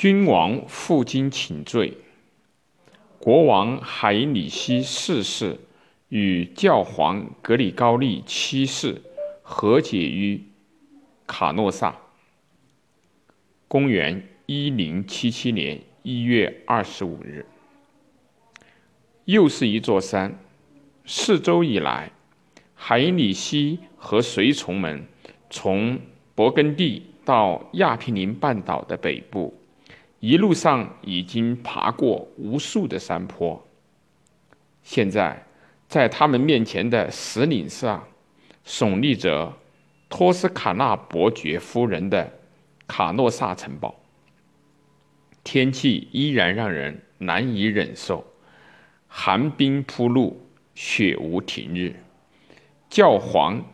君王负荆请罪。国王海里希四世与教皇格里高利七世和解于卡诺萨。公元一零七七年一月二十五日，又是一座山。四周以来，海里希和随从们从勃艮第到亚平宁半岛的北部，一路上已经爬过无数的山坡。现在，在他们面前的石岭上，耸立着托斯卡纳伯爵夫人的。卡诺萨城堡，天气依然让人难以忍受，寒冰铺路，雪无停日。教皇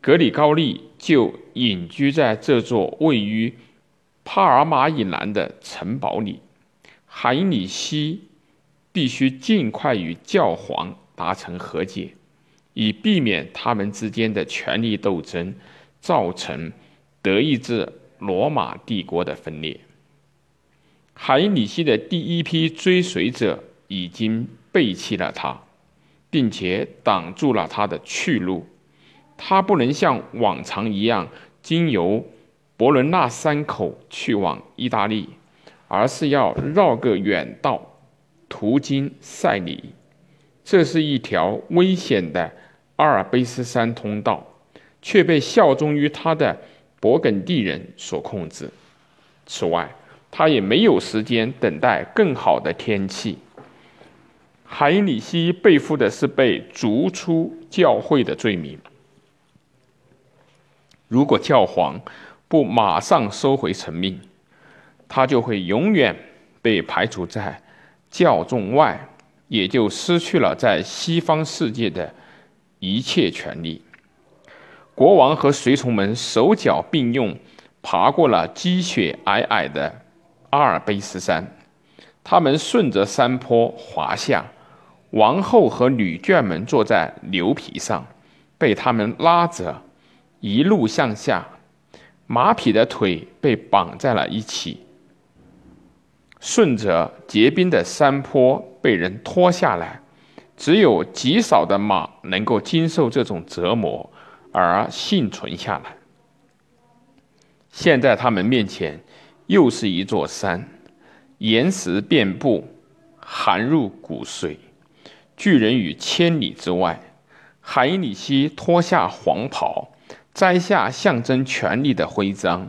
格里高利就隐居在这座位于帕尔马以南的城堡里。海里希必须尽快与教皇达成和解，以避免他们之间的权力斗争造成。德意志罗马帝国的分裂，海里希的第一批追随者已经背弃了他，并且挡住了他的去路。他不能像往常一样经由伯伦纳山口去往意大利，而是要绕个远道，途经塞里。这是一条危险的阿尔卑斯山通道，却被效忠于他的。勃艮第人所控制。此外，他也没有时间等待更好的天气。海里希背负的是被逐出教会的罪名。如果教皇不马上收回成命，他就会永远被排除在教众外，也就失去了在西方世界的一切权利。国王和随从们手脚并用，爬过了积雪皑皑的阿尔卑斯山。他们顺着山坡滑下，王后和女眷们坐在牛皮上，被他们拉着一路向下。马匹的腿被绑在了一起，顺着结冰的山坡被人拖下来。只有极少的马能够经受这种折磨。而幸存下来。现在他们面前又是一座山，岩石遍布，寒入骨髓。巨人于千里之外。海里希脱下黄袍，摘下象征权力的徽章。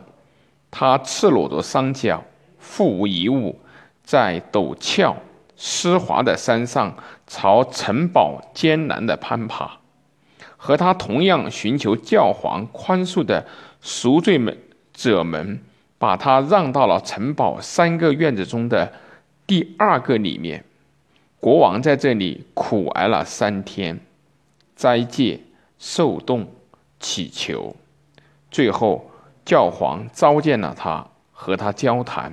他赤裸着双脚，腹无一物，在陡峭湿滑的山上朝城堡艰难地攀爬。和他同样寻求教皇宽恕的赎罪们者们，把他让到了城堡三个院子中的第二个里面。国王在这里苦挨了三天，斋戒、受冻、祈求。最后，教皇召见了他，和他交谈，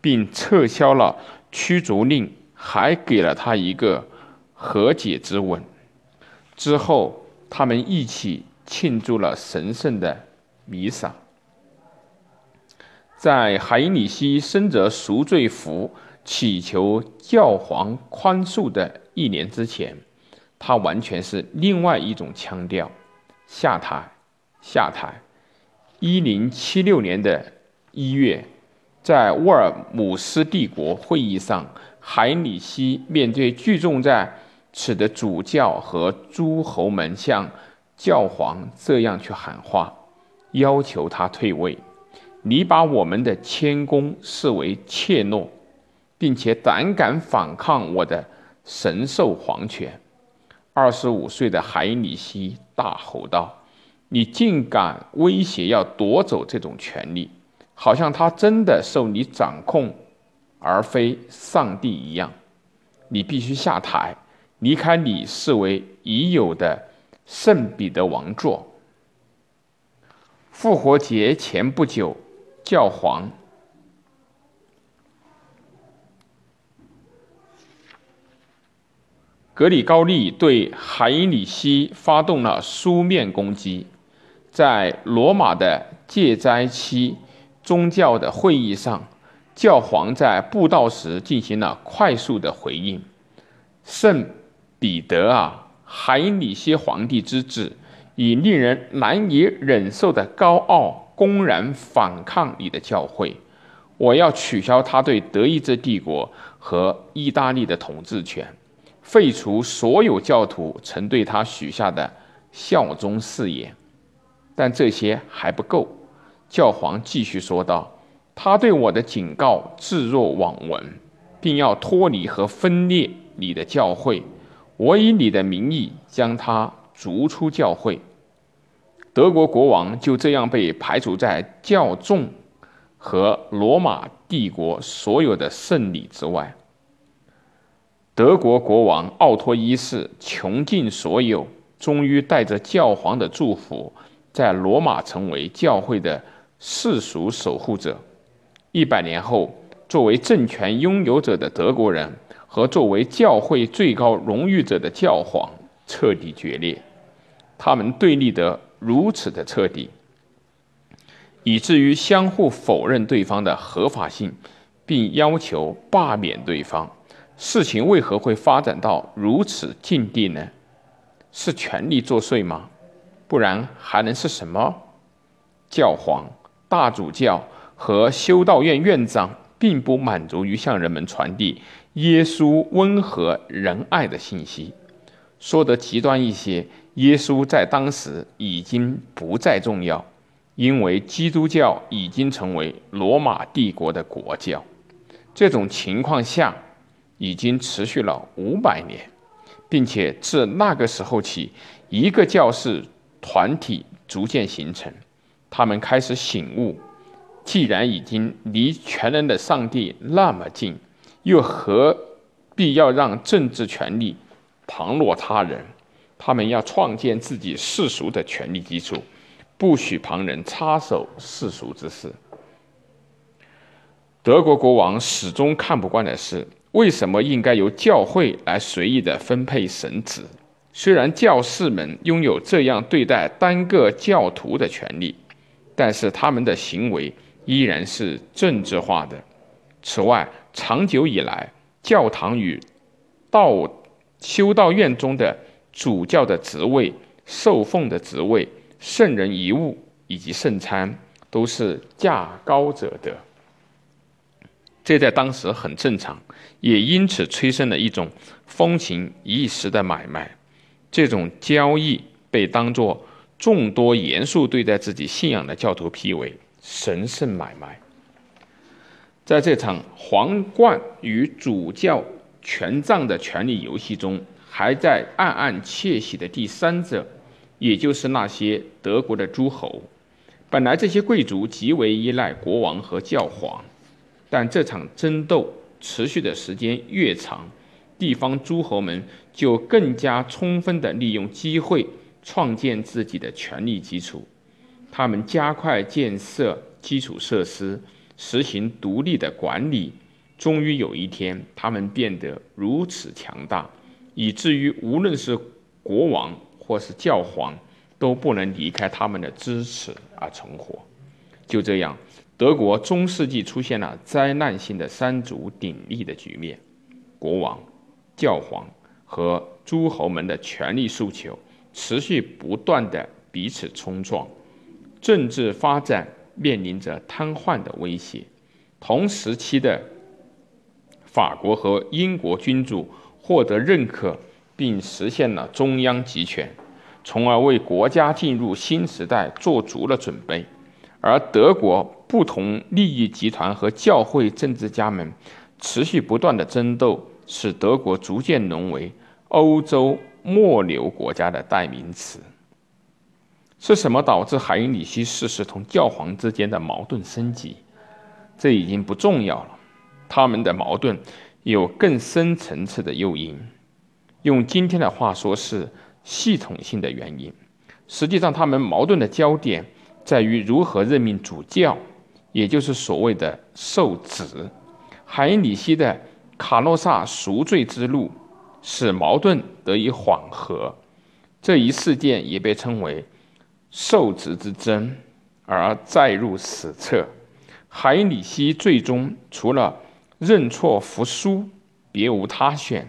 并撤销了驱逐令，还给了他一个和解之吻。之后。他们一起庆祝了神圣的弥撒。在海里希身着赎罪服祈求教皇宽恕的一年之前，他完全是另外一种腔调。下台，下台。一零七六年的一月，在沃尔姆斯帝国会议上，海里希面对聚众在。此的主教和诸侯们向教皇这样去喊话，要求他退位。你把我们的谦恭视为怯懦，并且胆敢反抗我的神授皇权。二十五岁的海里希大吼道：“你竟敢威胁要夺走这种权利，好像他真的受你掌控，而非上帝一样！你必须下台。”离开你视为已有的圣彼得王座。复活节前不久，教皇格里高利对海因里希发动了书面攻击。在罗马的戒斋期，宗教的会议上，教皇在布道时进行了快速的回应。圣彼得啊，海因里希皇帝之治，以令人难以忍受的高傲，公然反抗你的教会。我要取消他对德意志帝国和意大利的统治权，废除所有教徒曾对他许下的效忠誓言。但这些还不够，教皇继续说道：“他对我的警告置若罔闻，并要脱离和分裂你的教会。我以你的名义将他逐出教会。”德国国王就这样被排除在教众。和罗马帝国所有的圣礼之外，德国国王奥托一世穷尽所有，终于带着教皇的祝福，在罗马成为教会的世俗守护者。一百年后，作为政权拥有者的德国人和作为教会最高荣誉者的教皇彻底决裂，他们对立得如此的彻底。以至于相互否认对方的合法性，并要求罢免对方。事情为何会发展到如此境地呢？是权力作祟吗？不然还能是什么？教皇、大主教和修道院院长并不满足于向人们传递耶稣温和仁爱的信息。说得极端一些，耶稣在当时已经不再重要。因为基督教已经成为罗马帝国的国教，这种情况下已经持续了五百年，并且自那个时候起，一个教士团体逐渐形成。他们开始醒悟，既然已经离全能的上帝那么近，又何必要让政治权力旁落他人？他们要创建自己世俗的权力基础。不许旁人插手世俗之事。德国国王始终看不惯的是，为什么应该由教会来随意的分配神职？虽然教士们拥有这样对待单个教徒的权利，但是他们的行为依然是政治化的。此外，长久以来，教堂与道修道院中的主教的职位、受奉的职位。圣人遗物以及圣餐都是价高者得，这在当时很正常，也因此催生了一种风情一时的买卖。这种交易被当作众多严肃对待自己信仰的教徒批为神圣买卖。在这场皇冠与主教权杖的权力游戏中，还在暗暗窃喜的第三者。也就是那些德国的诸侯，本来这些贵族极为依赖国王和教皇，但这场争斗持续的时间越长，地方诸侯们就更加充分地利用机会创建自己的权力基础。他们加快建设基础设施，实行独立的管理。终于有一天，他们变得如此强大，以至于无论是国王。或是教皇都不能离开他们的支持而存活。就这样，德国中世纪出现了灾难性的三足鼎立的局面：国王、教皇和诸侯们的权力诉求持续不断的彼此冲撞，政治发展面临着瘫痪的威胁。同时期的法国和英国君主获得认可。并实现了中央集权，从而为国家进入新时代做足了准备。而德国不同利益集团和教会政治家们持续不断的争斗，使德国逐渐沦为欧洲末流国家的代名词。是什么导致海因里希四世同教皇之间的矛盾升级？这已经不重要了。他们的矛盾有更深层次的诱因。用今天的话说，是系统性的原因。实际上，他们矛盾的焦点在于如何任命主教，也就是所谓的受旨。海里希的卡洛萨赎罪之路使矛盾得以缓和。这一事件也被称为受旨之争，而载入史册。海里希最终除了认错服输，别无他选，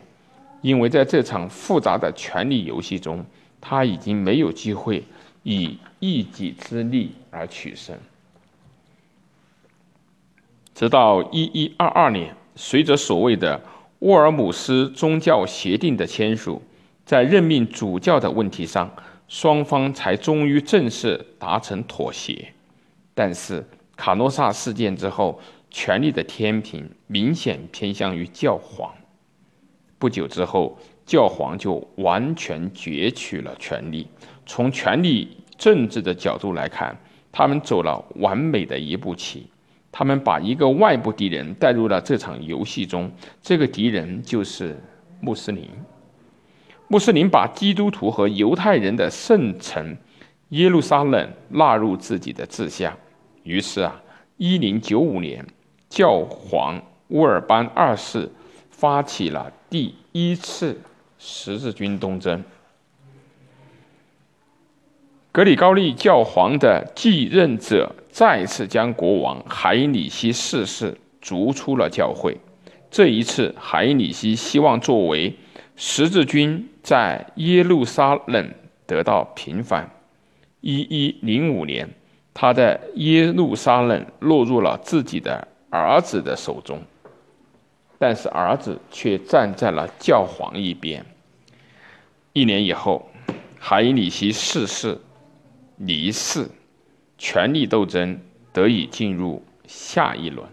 因为在这场复杂的权力游戏中，他已经没有机会以一己之力而取胜。直到一一二二年，随着所谓的沃尔姆斯宗教协定的签署，在任命主教的问题上，双方才终于正式达成妥协。但是卡诺萨事件之后，权力的天平明显偏向于教皇。不久之后，教皇就完全攫取了权力。从权力政治的角度来看，他们走了完美的一步棋。他们把一个外部敌人带入了这场游戏中，这个敌人就是穆斯林。穆斯林把基督徒和犹太人的圣城耶路撒冷纳入自己的治下。于是啊，一零九五年，教皇乌尔班二世发起了第一次十字军东征。格里高利教皇的继任者再次将国王海里希四世逐出了教会。这一次，海里希希望作为十字军在耶路撒冷得到平反。一一零五年，他在耶路撒冷落入了自己的儿子的手中，但是儿子却站在了教皇一边。一年以后，海里希逝世。离世，权力斗争得以进入下一轮。